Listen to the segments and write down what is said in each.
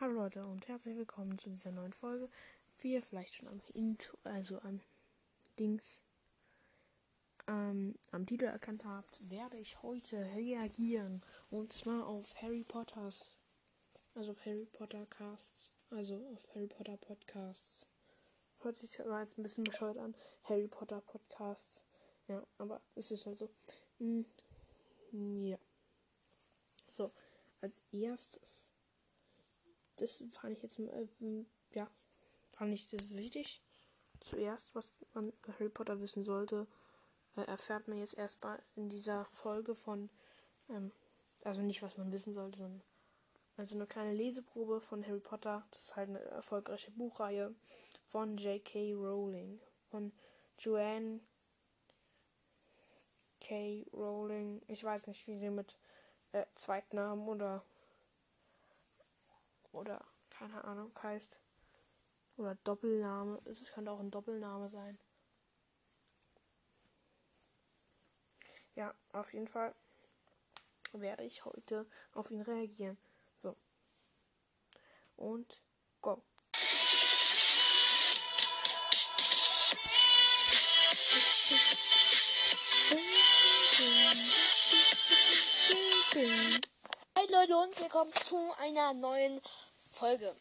Hallo Leute und herzlich willkommen zu dieser neuen Folge. Wie ihr vielleicht schon am Intro, also am Dings, ähm, am Titel erkannt habt, werde ich heute reagieren. Und zwar auf Harry Potters, also auf Harry Potter Casts, also auf Harry Potter Podcasts. Hört sich zwar jetzt ein bisschen bescheuert an, Harry Potter Podcasts. Ja, aber es ist halt so. Hm, ja. So, als erstes das fand ich jetzt, äh, ja, fand ich das wichtig. Zuerst, was man Harry Potter wissen sollte, äh, erfährt man jetzt erstmal in dieser Folge von, ähm, also nicht, was man wissen sollte, sondern also eine kleine Leseprobe von Harry Potter. Das ist halt eine erfolgreiche Buchreihe von J.K. Rowling, von Joanne K. Rowling. Ich weiß nicht, wie sie mit äh, Zweitnamen oder oder keine Ahnung heißt. Oder Doppelname. Es könnte auch ein Doppelname sein. Ja, auf jeden Fall werde ich heute auf ihn reagieren. So. Und go. Hey Leute und willkommen zu einer neuen Folge.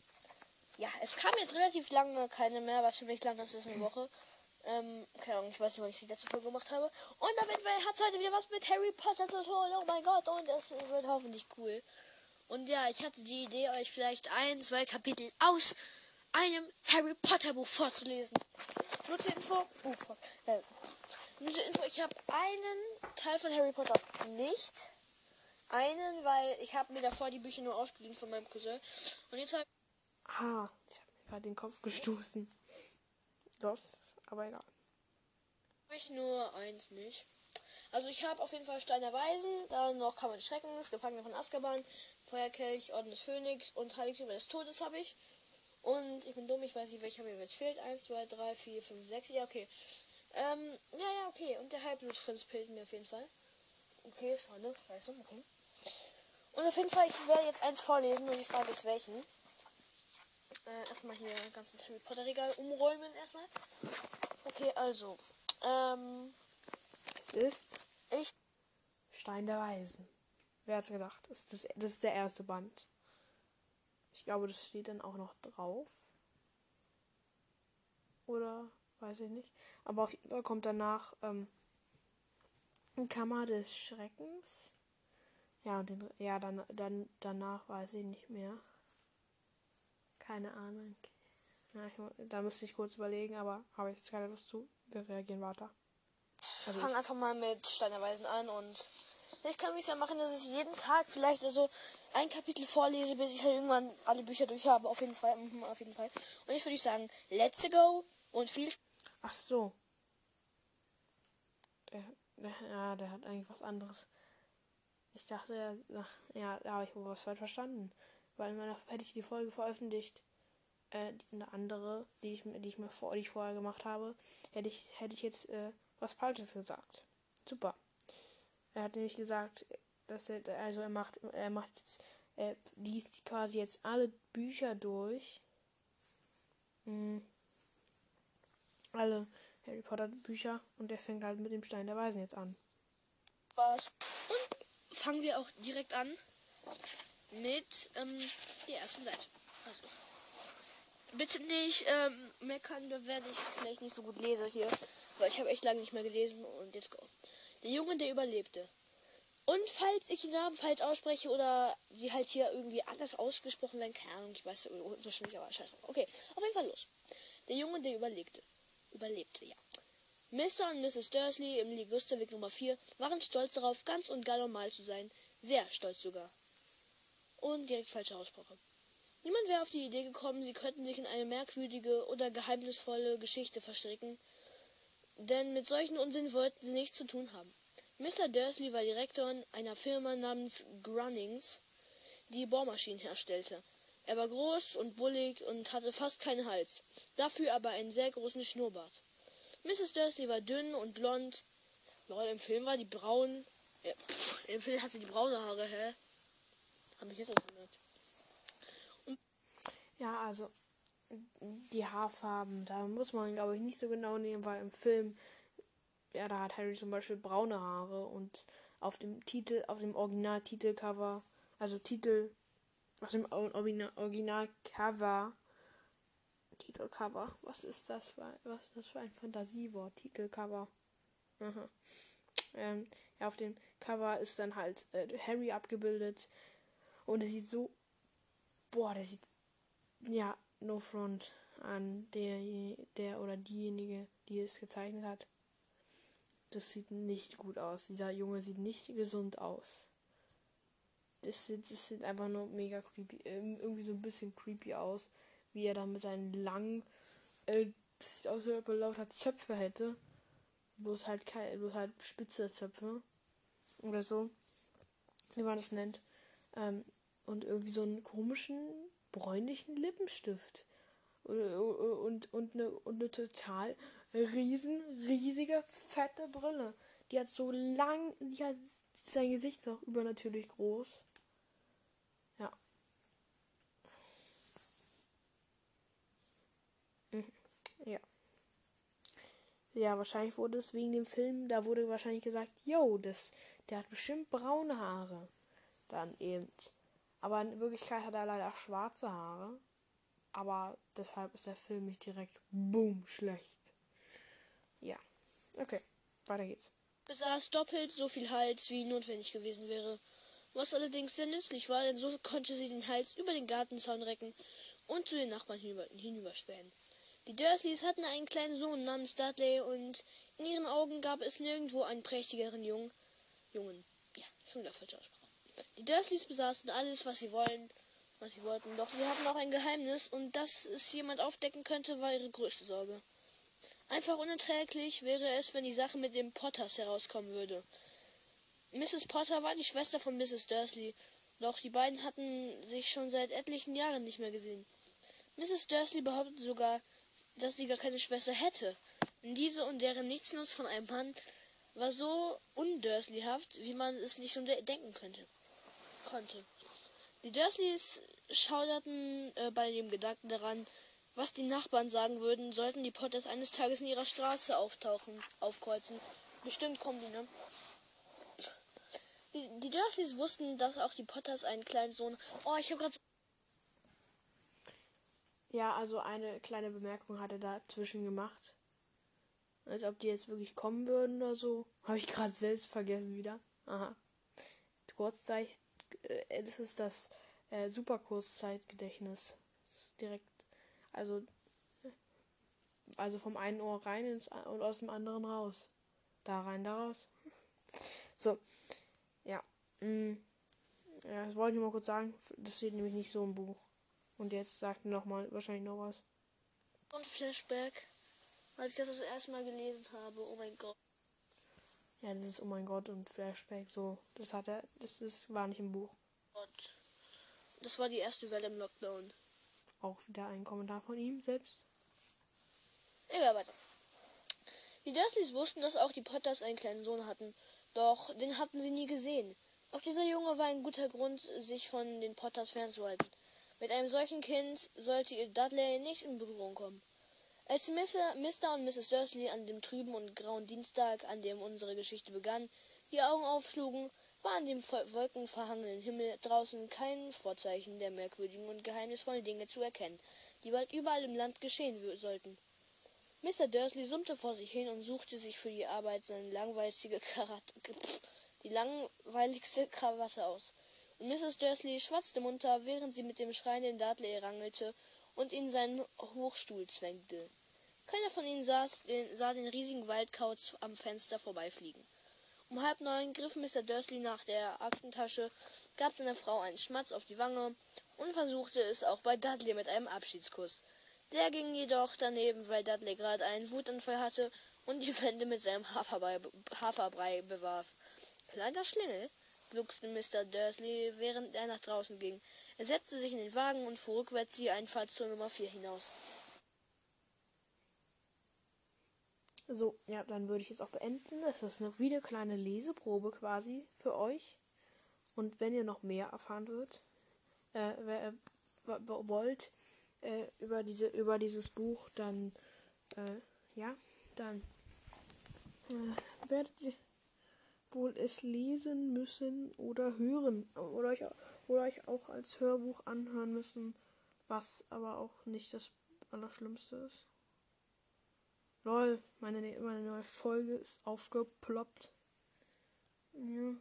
Ja, es kam jetzt relativ lange keine mehr, was für mich lang das ist eine Woche. Ähm, keine Ahnung, ich weiß nicht, wann ich die letzte Folge gemacht habe. Und damit hat es heute wieder was mit Harry Potter zu tun. Oh mein Gott, und das wird hoffentlich cool. Und ja, ich hatte die Idee, euch vielleicht ein, zwei Kapitel aus einem Harry Potter Buch vorzulesen. Nur zur Info, Buch, äh, nur zur Info, ich habe einen Teil von Harry Potter nicht einen, weil ich habe mir davor die Bücher nur ausgeliehen von meinem Cousin. Und jetzt habe Ah, ich habe mir gerade den Kopf gestoßen. Los, aber egal. Habe ich nur eins nicht. Also ich habe auf jeden Fall Steiner Weisen, dann noch Kammer des Schreckens, Gefangene von Azkaban, Feuerkelch, Orden des Phönix und Heiligtümer des Todes habe ich. Und ich bin dumm, ich weiß nicht, welcher mir jetzt fehlt. 1, 2, 3, 4, 5, 6. Ja, okay. Ähm, ja, ja, okay. Und der Halbblutprinz fehlt mir auf jeden Fall. Okay, schade. Scheiße, okay. Und auf jeden Fall, ich werde jetzt eins vorlesen, nur die Frage ist welchen. Äh, erstmal hier ein ganzes Harry Potter Regal umräumen erstmal. Okay, also. Ähm. Ist ich. Stein der Weisen. Wer hat's gedacht? Das ist, das, das ist der erste Band. Ich glaube, das steht dann auch noch drauf. Oder weiß ich nicht. Aber auf jeden Fall kommt danach ähm, Kammer des Schreckens. Ja, und den, ja, dann, dann, danach weiß ich nicht mehr. Keine Ahnung. Ja, ich, da müsste ich kurz überlegen, aber habe ich jetzt keine Lust zu. Wir reagieren weiter. Also Fang einfach mal mit Steinerweisen an und ich kann mich ja machen, dass ich jeden Tag vielleicht also ein Kapitel vorlese, bis ich halt irgendwann alle Bücher durch habe. Auf jeden Fall, mhm, auf jeden Fall. Und jetzt würde ich sagen, let's go und viel. Ach so. Der, der, ja, der hat eigentlich was anderes. Ich dachte, ja, da habe ich wohl was falsch verstanden. Weil meiner, hätte ich die Folge veröffentlicht, äh, eine andere, die ich, die ich mir vor, die ich vorher gemacht habe, hätte ich, hätte ich jetzt äh, was Falsches gesagt. Super. Er hat nämlich gesagt, dass er, also er macht, er macht jetzt, er liest quasi jetzt alle Bücher durch. Mhm. Alle Harry Potter Bücher und er fängt halt mit dem Stein der Weisen jetzt an. Was? Fangen wir auch direkt an mit ähm, der ersten Seite. Also, bitte nicht ähm, meckern, wenn ich vielleicht nicht so gut lese hier, weil ich habe echt lange nicht mehr gelesen und jetzt go. Der Junge, der überlebte. Und falls ich den Namen falsch ausspreche oder sie halt hier irgendwie anders ausgesprochen werden, keine Ahnung, ich weiß wahrscheinlich, aber scheiße. Okay, auf jeden Fall los. Der Junge, der überlebte. Überlebte, ja. Mr. und Mrs. Dursley im Ligusterweg Nummer 4 waren stolz darauf, ganz und gar normal zu sein. Sehr stolz sogar. Und direkt falsche Aussprache. Niemand wäre auf die Idee gekommen, sie könnten sich in eine merkwürdige oder geheimnisvolle Geschichte verstricken, denn mit solchen Unsinn wollten sie nichts zu tun haben. Mr. Dursley war Direktor einer Firma namens Grunnings, die Bohrmaschinen herstellte. Er war groß und bullig und hatte fast keinen Hals, dafür aber einen sehr großen Schnurrbart. Mrs. Dursley war dünn und blond. Lol, im Film war die braun. Äh, Im Film hatte die braune Haare, hä? Hab ich jetzt auch gemerkt. Ja, also die Haarfarben, da muss man, glaube ich, nicht so genau nehmen, weil im Film, ja, da hat Harry zum Beispiel braune Haare und auf dem Titel, auf dem Original-Titelcover, also Titel, aus dem Original-Cover, Titelcover, was ist das für ein, was ist das für ein Fantasiewort? Titelcover. Mhm. Ähm, ja, auf dem Cover ist dann halt äh, Harry abgebildet und es sieht so, boah, der sieht, ja, no front an der, der oder diejenige, die es gezeichnet hat. Das sieht nicht gut aus. Dieser Junge sieht nicht gesund aus. Das sieht, das sieht einfach nur mega creepy, ähm, irgendwie so ein bisschen creepy aus, wie er da mit seinen langen, äh, aus, er lauter Zöpfe hätte. Bloß halt, bloß halt spitze Zöpfe. Oder so. Wie man das nennt. Ähm, und irgendwie so einen komischen bräunlichen Lippenstift. Und, und, und, eine, und eine total riesen, riesige, fette Brille. Die hat so lang, die hat sein Gesicht auch übernatürlich groß. Ja. Mhm. Ja. Ja, wahrscheinlich wurde es wegen dem Film, da wurde wahrscheinlich gesagt, yo, das, der hat bestimmt braune Haare. Dann eben. Aber in Wirklichkeit hat er leider schwarze Haare. Aber deshalb ist der Film nicht direkt boom schlecht. Ja. Okay, weiter geht's. Besaß doppelt so viel Hals, wie notwendig gewesen wäre. Was allerdings sehr nützlich war, denn so konnte sie den Hals über den Gartenzaun recken und zu den Nachbarn hinüber, hinüberspähen. Die Dursleys hatten einen kleinen Sohn namens Dudley und in ihren Augen gab es nirgendwo einen prächtigeren Jungen. Jungen. Ja, schon wieder falsche Aussprache. Die Dursleys besaßen alles, was sie wollen, was sie wollten, doch sie hatten auch ein Geheimnis und dass es jemand aufdecken könnte, war ihre größte Sorge. Einfach unerträglich wäre es, wenn die Sache mit dem Potters herauskommen würde. Mrs. Potter war die Schwester von Mrs. Dursley, doch die beiden hatten sich schon seit etlichen Jahren nicht mehr gesehen. Mrs. Dursley behauptete sogar, dass sie gar keine Schwester hätte. Diese und deren Nichtsnutz von einem Mann war so undursleyhaft, wie man es nicht so denken könnte konnte. Die Dursleys schauderten äh, bei dem Gedanken daran, was die Nachbarn sagen würden, sollten die Potters eines Tages in ihrer Straße auftauchen, aufkreuzen. Bestimmt kommen die, ne? Die, die Dursleys wussten, dass auch die Potters einen kleinen Sohn. Oh, ich habe gerade. Ja, also eine kleine Bemerkung hat er dazwischen gemacht. Als ob die jetzt wirklich kommen würden oder so. Habe ich gerade selbst vergessen wieder. Aha. Kurzzeichen äh, das ist das äh, Superkurszeitgedächtnis. Direkt, also, also vom einen Ohr rein ins, und aus dem anderen raus. Da rein, da raus. So, ja. Mm, ja, das wollte ich mal kurz sagen. Das steht nämlich nicht so im Buch. Und jetzt sagt noch mal wahrscheinlich noch was. Und Flashback, als ich das das erste Mal gelesen habe. Oh mein Gott. Ja, das ist Oh mein Gott und Flashback, so. Das hat er, das ist, war nicht im Buch. Gott. Das war die erste Welle im Lockdown. Auch wieder ein Kommentar von ihm selbst. Egal, weiter. Die Dursleys wussten, dass auch die Potters einen kleinen Sohn hatten, doch den hatten sie nie gesehen. Auch dieser Junge war ein guter Grund, sich von den Potters fernzuhalten. Mit einem solchen Kind sollte ihr Dudley nicht in Berührung kommen. Als Mr. und Mrs. Dursley an dem trüben und grauen Dienstag, an dem unsere Geschichte begann, die Augen aufschlugen, war an dem wolkenverhangenen Himmel draußen kein Vorzeichen der merkwürdigen und geheimnisvollen Dinge zu erkennen, die bald überall im Land geschehen sollten. Mr. Dursley summte vor sich hin und suchte sich für die Arbeit seine langweiligste Krawatte aus. Mrs. Dursley schwatzte munter, während sie mit dem schreienden Dudley rangelte und ihn seinen Hochstuhl zwängte. Keiner von ihnen saß, den, sah den riesigen Waldkauz am Fenster vorbeifliegen. Um halb neun griff Mr. Dursley nach der Aktentasche, gab seiner Frau einen Schmatz auf die Wange und versuchte es auch bei Dudley mit einem Abschiedskuss. Der ging jedoch daneben, weil Dudley gerade einen Wutanfall hatte und die Wände mit seinem Haferbrei, Haferbrei bewarf. Kleiner Schlingel, gluckste Mr. Dursley, während er nach draußen ging. Er setzte sich in den Wagen und fuhr rückwärts die Einfahrt zur Nummer vier hinaus. So, ja, dann würde ich jetzt auch beenden. Das ist eine wieder kleine Leseprobe quasi für euch. Und wenn ihr noch mehr erfahren wird, äh, äh, wollt, äh, über diese über dieses Buch, dann äh, ja, dann äh, werdet ihr wohl es lesen müssen oder hören oder euch, oder euch auch als Hörbuch anhören müssen, was aber auch nicht das Allerschlimmste ist. Lol, meine, meine neue Folge ist aufgeploppt. Ja.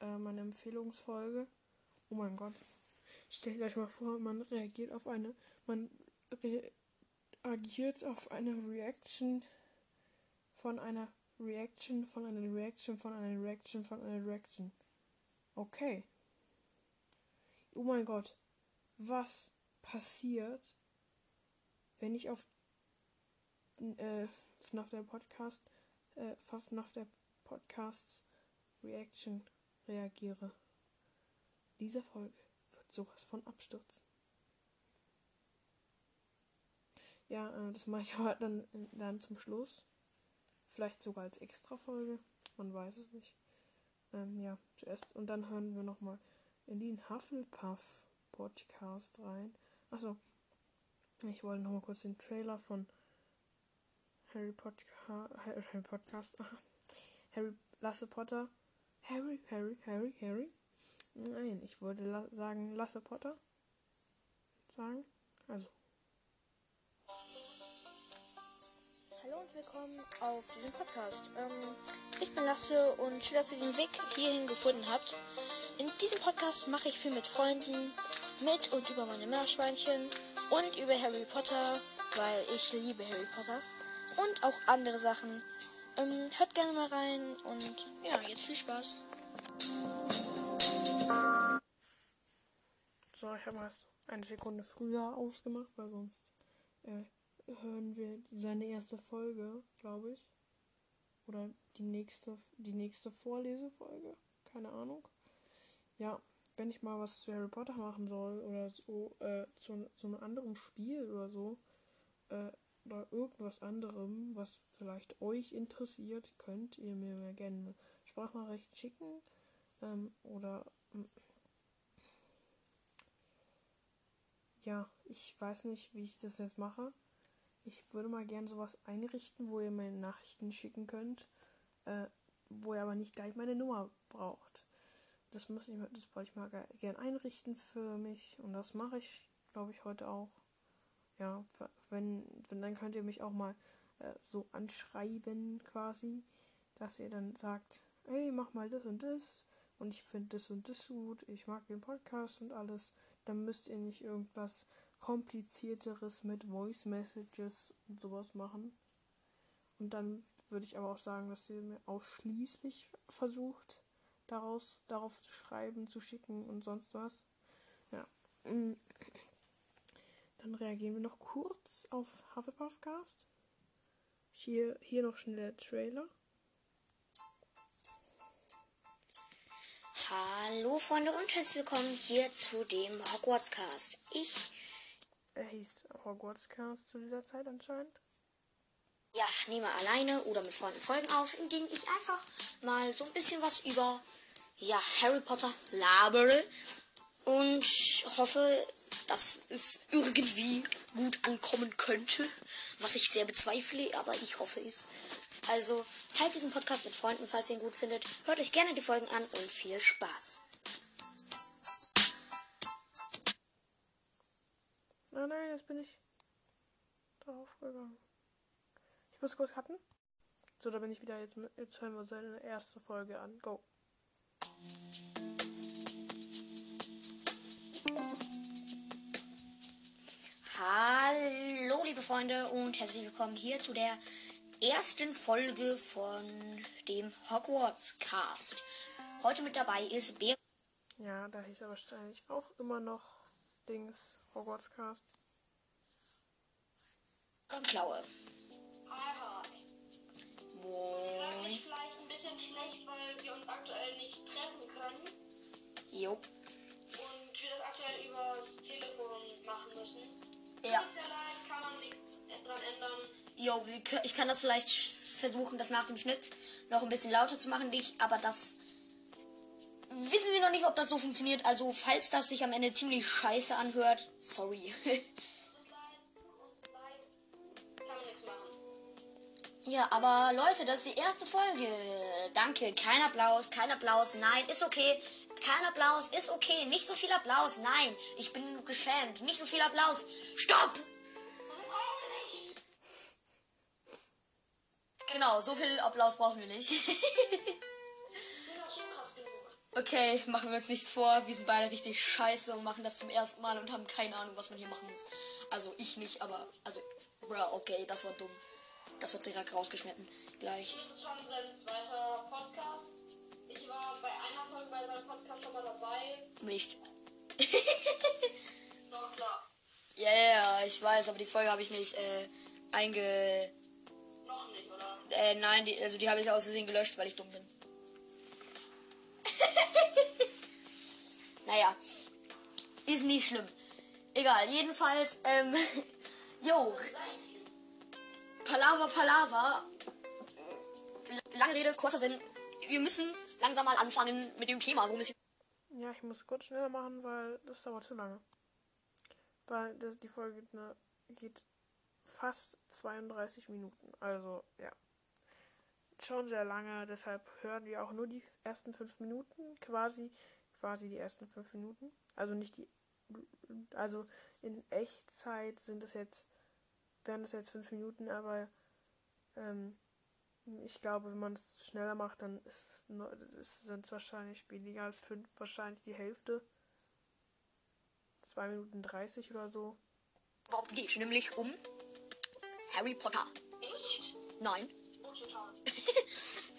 Äh, meine Empfehlungsfolge. Oh mein Gott. Stellt euch mal vor, man reagiert auf eine. Man reagiert auf eine Reaction von einer Reaction von einer Reaction von einer Reaction von einer Reaction. Okay. Oh mein Gott. Was passiert, wenn ich auf äh, FNAF der Podcast, äh, FNAF der Podcasts Reaction reagiere. Diese Folge wird sowas von abstürzen. Ja, äh, das mache ich aber dann, dann zum Schluss. Vielleicht sogar als Extra-Folge. Man weiß es nicht. Ähm, ja, zuerst. Und dann hören wir nochmal in den Hufflepuff Podcast rein. Achso, ich wollte noch mal kurz den Trailer von Harry Potter, Harry Podcast, Harry Lasse Potter, Harry, Harry, Harry, Harry. Nein, ich wollte la sagen Lasse Potter sagen. Also. Hallo und willkommen auf diesem Podcast. Ähm, ich bin Lasse und schön, dass ihr den Weg hierhin gefunden habt. In diesem Podcast mache ich viel mit Freunden, mit und über meine Meerschweinchen und über Harry Potter, weil ich liebe Harry Potter und auch andere Sachen. Ähm, hört gerne mal rein und ja, jetzt viel Spaß. So, ich habe mal eine Sekunde früher ausgemacht, weil sonst äh, hören wir seine erste Folge, glaube ich. Oder die nächste, die nächste Vorlesefolge. Keine Ahnung. Ja, wenn ich mal was zu Harry Potter machen soll oder so, äh, zu, zu einem anderen Spiel oder so, äh, oder irgendwas anderem, was vielleicht euch interessiert, könnt ihr mir gerne eine Sprachnachricht schicken. Ähm, oder ähm, ja, ich weiß nicht, wie ich das jetzt mache. Ich würde mal gerne sowas einrichten, wo ihr meine Nachrichten schicken könnt, äh, wo ihr aber nicht gleich meine Nummer braucht das muss ich, das wollte ich mal gern einrichten für mich und das mache ich, glaube ich, heute auch. Ja, wenn, wenn dann könnt ihr mich auch mal äh, so anschreiben quasi, dass ihr dann sagt, hey, mach mal das und das und ich finde das und das gut, ich mag den Podcast und alles, dann müsst ihr nicht irgendwas komplizierteres mit Voice Messages und sowas machen. Und dann würde ich aber auch sagen, dass ihr mir ausschließlich versucht, daraus, darauf zu schreiben, zu schicken und sonst was. Ja. Mm. Dann reagieren wir noch kurz auf Hufflepuffcast. Hier, hier noch schnell der Trailer. Hallo Freunde und herzlich willkommen hier zu dem Hogwarts-Cast. Ich. Er hieß Hogwarts-Cast zu dieser Zeit anscheinend. Ja, nehme alleine oder mit Freunden Folgen auf, in denen ich einfach mal so ein bisschen was über ja, Harry Potter labere und hoffe, dass es irgendwie gut ankommen könnte, was ich sehr bezweifle, aber ich hoffe es. Also teilt diesen Podcast mit Freunden, falls ihr ihn gut findet. Hört euch gerne die Folgen an und viel Spaß. Nein, nein, jetzt bin ich drauf gegangen. Ich muss kurz hatten. So, da bin ich wieder. Jetzt, jetzt hören wir seine erste Folge an. Go. Hallo liebe Freunde und herzlich willkommen hier zu der ersten Folge von dem Hogwarts Cast. Heute mit dabei ist Bär. Ja, da hieß er wahrscheinlich auch immer noch Dings Hogwarts Cast. Und Klaue. Hi, hi. Moin. Ich vielleicht ein bisschen schlecht, weil wir uns aktuell nicht treffen können Jo. und wir das aktuell über das Telefon machen müssen. Ja. Kann man nichts dran ändern. Jo, ich kann das vielleicht versuchen, das nach dem Schnitt noch ein bisschen lauter zu machen, dich, aber das wissen wir noch nicht, ob das so funktioniert. Also, falls das sich am Ende ziemlich scheiße anhört, sorry. Ja, aber Leute, das ist die erste Folge. Danke. Kein Applaus, kein Applaus. Nein, ist okay. Kein Applaus, ist okay. Nicht so viel Applaus. Nein, ich bin geschämt. Nicht so viel Applaus. Stopp! Genau, so viel Applaus brauchen wir nicht. Okay, machen wir uns nichts vor. Wir sind beide richtig scheiße und machen das zum ersten Mal und haben keine Ahnung, was man hier machen muss. Also ich nicht, aber also, bruh, okay, das war dumm. Das wird direkt rausgeschnitten. Gleich. Das ist schon sein zweiter Podcast. Ich war bei einer Folge bei seinem Podcast schon mal dabei. Nicht. Doch, klar. Ja, ja, ja, ich weiß, aber die Folge habe ich nicht äh, einge. Noch nicht, oder? Äh, nein, die, also die habe ich aus Versehen gelöscht, weil ich dumm bin. naja. Ist nicht schlimm. Egal, jedenfalls, ähm. Jo. Palaver, Palaver. Lange Rede, kurzer Sinn. Wir müssen langsam mal anfangen mit dem Thema, worum. Ja, ich muss kurz schneller machen, weil das dauert zu lange. Weil das, die Folge geht, ne, geht fast 32 Minuten. Also, ja. Schon sehr lange, deshalb hören wir auch nur die ersten fünf Minuten. Quasi, quasi die ersten fünf Minuten. Also nicht die. Also in Echtzeit sind es jetzt. Wären es jetzt fünf Minuten, aber ähm, ich glaube, wenn man es schneller macht, dann ist es sind es wahrscheinlich weniger als fünf, wahrscheinlich die Hälfte. 2 Minuten 30 oder so. überhaupt geht, nämlich um Harry Potter. Nein.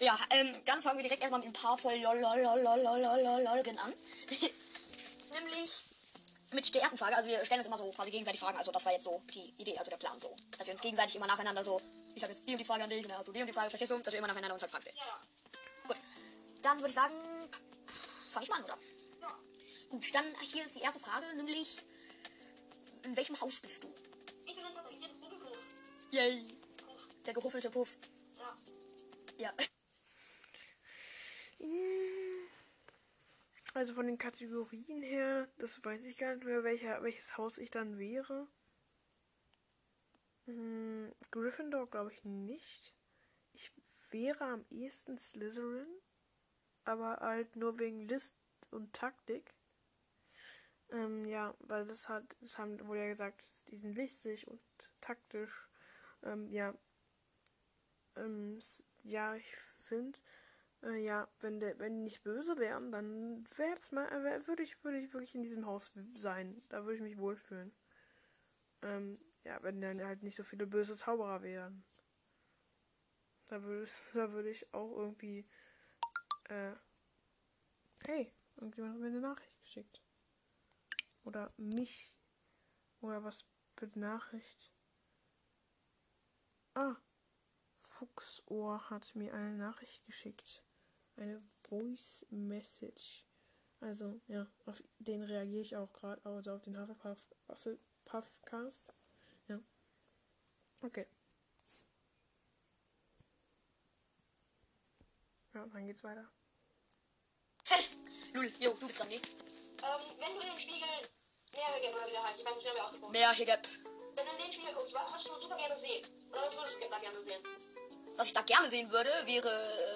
Ja, ähm, dann fangen wir direkt erstmal mit ein paar voll lolololololololgen an. Nämlich mit der ersten Frage, also wir stellen uns immer so quasi gegenseitig Fragen, also das war jetzt so die Idee, also der Plan so. Dass wir uns gegenseitig immer nacheinander so, ich habe jetzt die und die Frage an dich und dann hast du die und die Frage, verstehst du? Dass wir immer nacheinander uns halt fragen. Ja. Gut, dann würde ich sagen, fange ich mal an, oder? Ja. Gut, dann hier ist die erste Frage, nämlich, in welchem Haus bist du? Ich bin in Yay, der gehuffelte Puff. Ja. Ja. Also von den Kategorien her, das weiß ich gar nicht mehr, welcher, welches Haus ich dann wäre. Hm, Gryffindor glaube ich nicht. Ich wäre am ehesten Slytherin, aber halt nur wegen List und Taktik. Ähm, ja, weil das hat, das haben wohl ja gesagt, die sind listig und taktisch. Ähm, ja. Ähm, ja, ich finde, äh, ja, wenn der, wenn die nicht böse wären, dann wäre das mal, äh, würde ich, würde ich wirklich in diesem Haus sein. Da würde ich mich wohlfühlen. Ähm, ja, wenn dann halt nicht so viele böse Zauberer wären. Da würde, da würde ich auch irgendwie, äh, hey, irgendjemand hat mir eine Nachricht geschickt. Oder mich. Oder was für eine Nachricht. Ah, Fuchsohr hat mir eine Nachricht geschickt. Eine Voice Message. Also, ja, auf den reagiere ich auch gerade, also auf den Hufflepuff Hufflepuffcast. Ja. Okay. Ja, dann geht's weiter. Lul, jo, du bist dran, ne? Ähm, wenn du in den Spiegel Mehrhegeb oder wie der heißt, ich weiß nicht, wer wir ausgesprochen Mehr Higep. Wenn du in den Spiegel guckst, was würdest du super gerne sehen? Oder was würdest du da gerne sehen? Was ich da gerne sehen würde, wäre,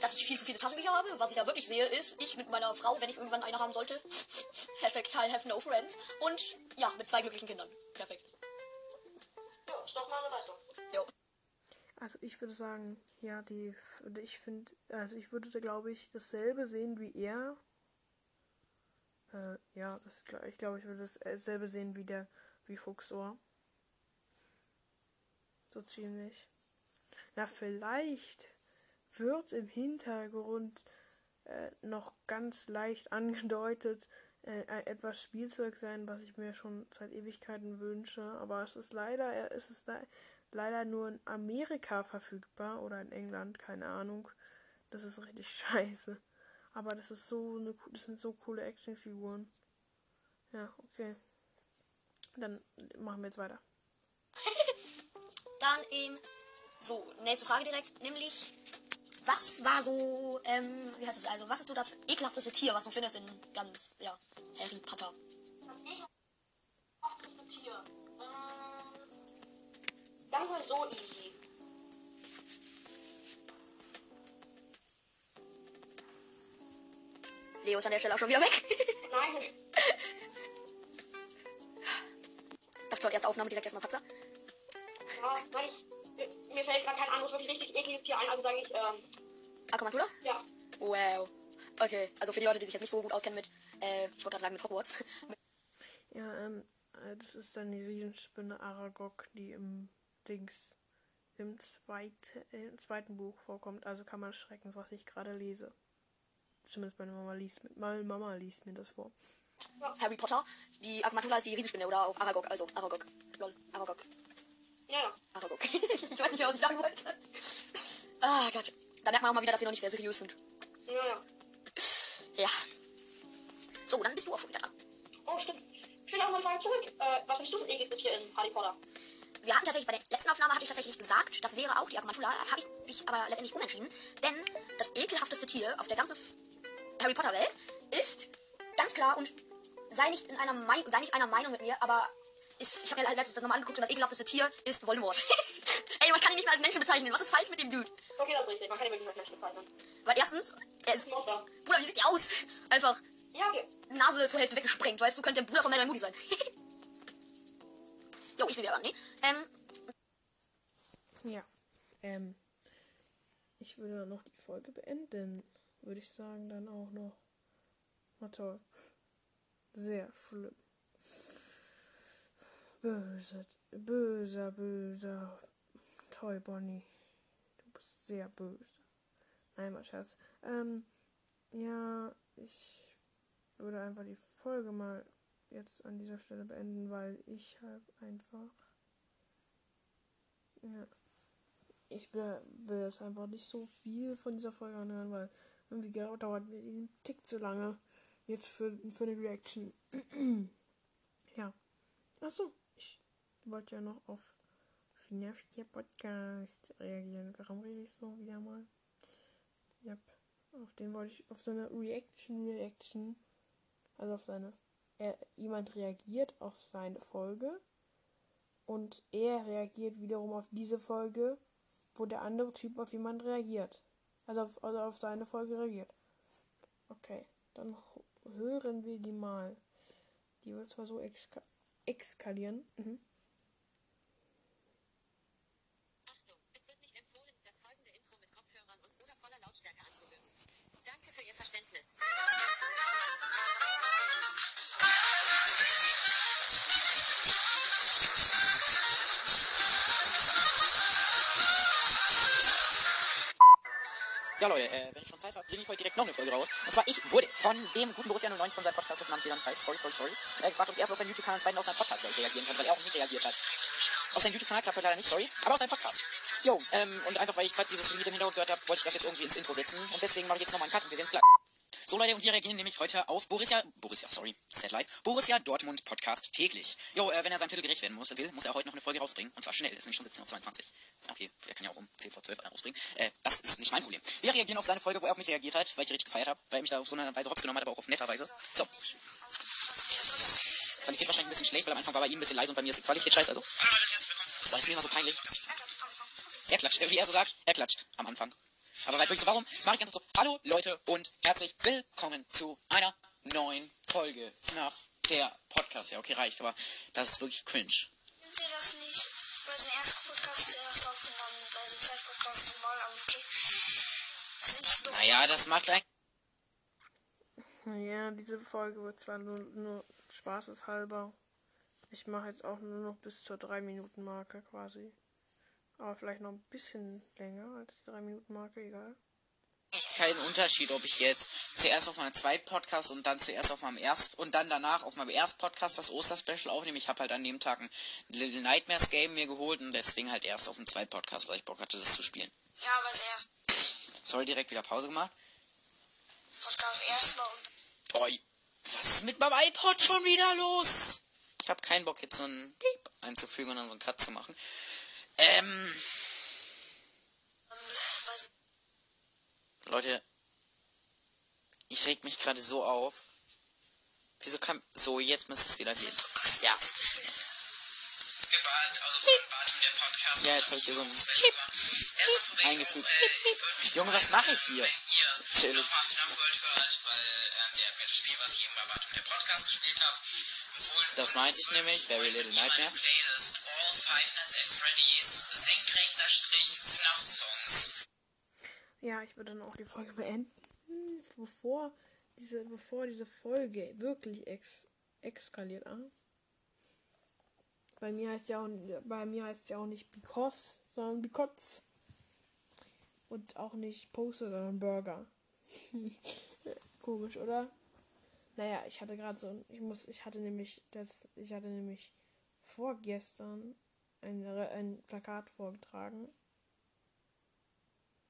dass ich viel zu viele Taschenbücher habe. Was ich da wirklich sehe, ist, ich mit meiner Frau, wenn ich irgendwann eine haben sollte. Hashtag I have no friends. Und ja, mit zwei glücklichen Kindern. Perfekt. Ja, ist doch mal eine Leistung. Jo. Also ich würde sagen, ja, die, ich finde, also ich würde, glaube ich, dasselbe sehen wie er. Äh, ja, das, ich glaube, ich würde dasselbe sehen wie der, wie Fuchsohr. So ziemlich. Na, vielleicht wird im Hintergrund äh, noch ganz leicht angedeutet äh, etwas Spielzeug sein, was ich mir schon seit Ewigkeiten wünsche. Aber es ist leider, äh, es ist le leider nur in Amerika verfügbar oder in England, keine Ahnung. Das ist richtig scheiße. Aber das ist so eine, das sind so coole Actionfiguren. Ja, okay. Dann machen wir jetzt weiter. Dann, ähm, so, nächste Frage direkt, nämlich, was war so, ähm, wie heißt es also, was ist so das ekelhafteste Tier, was du findest in ganz, ja, Harry Potter? Das ein Tier. Ähm, das ist so easy. Leo ist an der Stelle auch schon wieder weg. Nein, Dachte schon, erste Aufnahme direkt erstmal Patzer. ja, nein, ich, mir fällt gerade kein anderes wirklich richtig ekliges Tier ein, also sage ich, ähm, Akamantula? ja. Wow. Okay, also für die Leute, die sich jetzt nicht so gut auskennen mit, äh, ich wollte gerade sagen mit Hogwarts. Ja, ähm, äh, das ist dann die Riesenspinne Aragog, die im Dings im, zweite, äh, im zweiten Buch vorkommt. Also kann man schrecken, was ich gerade lese. Zumindest meine Mama liest mir, meine Mama liest mir das vor. Harry Potter. Die Akamantula ist die Riesenspinne oder auch Aragog, also Aragog. Lol, Aragog. Ja, ja. Aragog. ich weiß nicht was ich sagen wollte. Ah Gott. Da merkt man auch mal wieder, dass wir noch nicht sehr seriös sind. Ja, ja. Ja. So, dann bist du auch schon wieder dran. Oh, stimmt. Ich will auch mal fragen zurück. Äh, was findest du das ekligste Tier in Harry Potter? Wir hatten tatsächlich bei der letzten Aufnahme hatte ich tatsächlich gesagt, das wäre auch die Akamantula, habe ich mich aber letztendlich umentschieden, denn das ekelhafteste Tier auf der ganzen Harry Potter Welt ist ganz klar und sei nicht in einer sei nicht einer Meinung mit mir, aber ist, ich habe mir halt letztens das nochmal angeguckt und das ekelhafteste Tier ist Voldemort. Ey, man kann ihn nicht mehr als Menschen bezeichnen. Was ist falsch mit dem Dude? Okay, das ist richtig. Man kann ihn wirklich als Mensch bezeichnen. Weil erstens, er ist, Monster. Bruder, wie sieht der aus? Einfach Ja, okay. Nase zur Hälfte weggesprengt, weißt du, könnte der Bruder von Madame Moody sein. jo, ich bin wieder dran, ne? Ähm, Ja. Ähm, ich würde noch die Folge beenden. Würde ich sagen, dann auch noch. Na toll. Sehr schlimm. Böse, böser, böser. Toll, Bonnie. Du bist sehr böse. Nein, mal Scherz. Ähm, ja, ich würde einfach die Folge mal jetzt an dieser Stelle beenden, weil ich habe einfach. Ja ich will, will jetzt einfach nicht so viel von dieser Folge anhören, weil irgendwie dauert mir die einen Tick zu lange jetzt für, für eine Reaction. ja. Achso, wollte ja noch auf der Podcast reagieren. Warum rede ich so wieder mal? Yep. Auf den wollte ich, auf so eine Reaction, Reaction. Also auf seine. Er, jemand reagiert auf seine Folge und er reagiert wiederum auf diese Folge wo der andere Typ auf jemanden reagiert. Also auf, also auf seine Folge reagiert. Okay, dann hören wir die mal. Die wird zwar so exka eskalieren. Mhm. Achtung, es wird nicht empfohlen, das folgende Intro mit Kopfhörern und oder voller Lautstärke anzuhören. Danke für Ihr Verständnis. Ja, Leute, äh, wenn ich schon Zeit habe, bringe ich heute direkt noch eine Folge raus. Und zwar, ich wurde von dem guten Borussia 09 von seinem Podcast, das Namen Fehler weiß, sorry, sorry, sorry, äh, gefragt, ob ich erst auf seinen YouTube-Kanal und zweitens auf seinen Podcast reagieren kann, weil er auch nicht reagiert hat. Auf seinen YouTube-Kanal klappt heute leider nicht, sorry, aber auf seinen Podcast. Jo, ähm, und einfach weil ich gerade dieses Lied im Hintergrund gehört habe, wollte ich das jetzt irgendwie ins Intro setzen. Und deswegen mache ich jetzt nochmal einen Cut und wir sehen es gleich. So Leute, und wir reagieren nämlich heute auf Borussia, Borussia, sorry, Sad Life, Borussia Dortmund Podcast täglich. Jo, äh, wenn er seinem Titel gerecht werden muss, will, muss er heute noch eine Folge rausbringen. Und zwar schnell, ist nämlich schon 17.22 Uhr. Okay, er kann ja auch um 10 vor 12 eine rausbringen. Äh, das ist nicht mein Problem. Wir reagieren auf seine Folge, wo er auf mich reagiert hat, weil ich richtig gefeiert habe, weil er mich da auf so eine Weise hops genommen hat, aber auch auf netter Weise. So. Qualität wahrscheinlich ein bisschen schlecht, weil am Anfang war bei ihm ein bisschen leise und bei mir ist die Qualität scheiße, also. Das ist mir immer so peinlich. Er klatscht, wie er so sagt, er klatscht am Anfang. Aber weil warum mache ich ganz so, hallo Leute und herzlich willkommen zu einer neuen Folge nach der Podcast. Ja, okay, reicht, aber das ist wirklich cringe. Nimmt ihr das nicht bei seinem ersten Podcast zuerst auf und dann bei seinem zweiten Podcast morgen am okay? Also nicht doof. Naja, das macht eigentlich. Naja, diese Folge wird zwar nur, nur spaßeshalber. Ich mache jetzt auch nur noch bis zur 3-Minuten-Marke quasi. Aber vielleicht noch ein bisschen länger als die 3-Minuten-Marke, egal. keinen Unterschied, ob ich jetzt zuerst auf meinem zweiten Podcast und dann zuerst auf meinem ersten und dann danach auf meinem ersten Podcast das Osterspecial aufnehme. Ich habe halt an dem Tag ein Little Nightmares Game mir geholt und deswegen halt erst auf dem zweiten Podcast, weil ich Bock hatte, das zu spielen. Ja, aber das erste Sorry, direkt wieder Pause gemacht. Podcast erst war und Boy, was ist mit meinem iPod schon wieder los? Ich habe keinen Bock jetzt so einen Piep einzufügen und dann so einen Cut zu machen. Ähm, Leute, ich reg mich gerade so auf. Wieso kann. So, jetzt müsste es wieder gehen. Ja. Ja, jetzt habe ich hier so ein eingefügt. Junge, was mache ich hier? Chill. Das meinte ich nämlich, Very Little Nightmares. Ja, ich würde dann auch die Folge beenden, bevor diese, bevor diese Folge wirklich ex eskaliert. Ah? Bei mir heißt ja auch, bei mir heißt ja auch nicht because, sondern because. Und auch nicht Poster, sondern Burger. Komisch, oder? Naja, ich hatte gerade so, ich muss, ich hatte nämlich, das, ich hatte nämlich vorgestern ein, ein Plakat vorgetragen.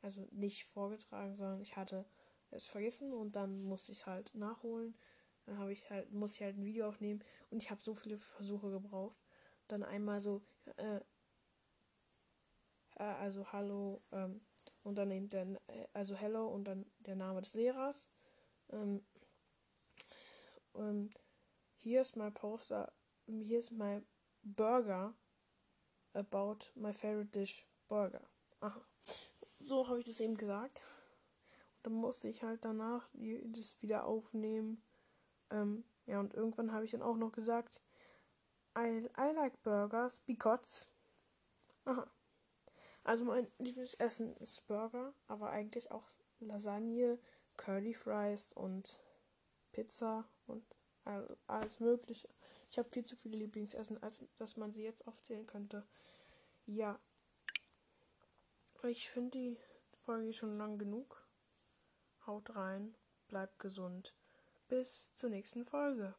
Also nicht vorgetragen, sondern ich hatte es vergessen und dann musste ich es halt nachholen. Dann habe ich halt, muss ich halt ein Video aufnehmen und ich habe so viele Versuche gebraucht. Dann einmal so, äh, äh, also Hallo, ähm, und dann eben der, also Hello und dann der Name des Lehrers. Ähm, hier ist mein Poster, ist mein Burger about my favorite dish, Burger. Aha. So habe ich das eben gesagt. Und dann musste ich halt danach das wieder aufnehmen. Ähm, ja, und irgendwann habe ich dann auch noch gesagt, I, I like burgers because. Aha. Also mein Lieblingsessen ist Burger, aber eigentlich auch Lasagne, Curly Fries und Pizza und alles Mögliche. Ich habe viel zu viele Lieblingsessen, als dass man sie jetzt aufzählen könnte. Ja. Ich finde die Folge schon lang genug. Haut rein, bleibt gesund. Bis zur nächsten Folge.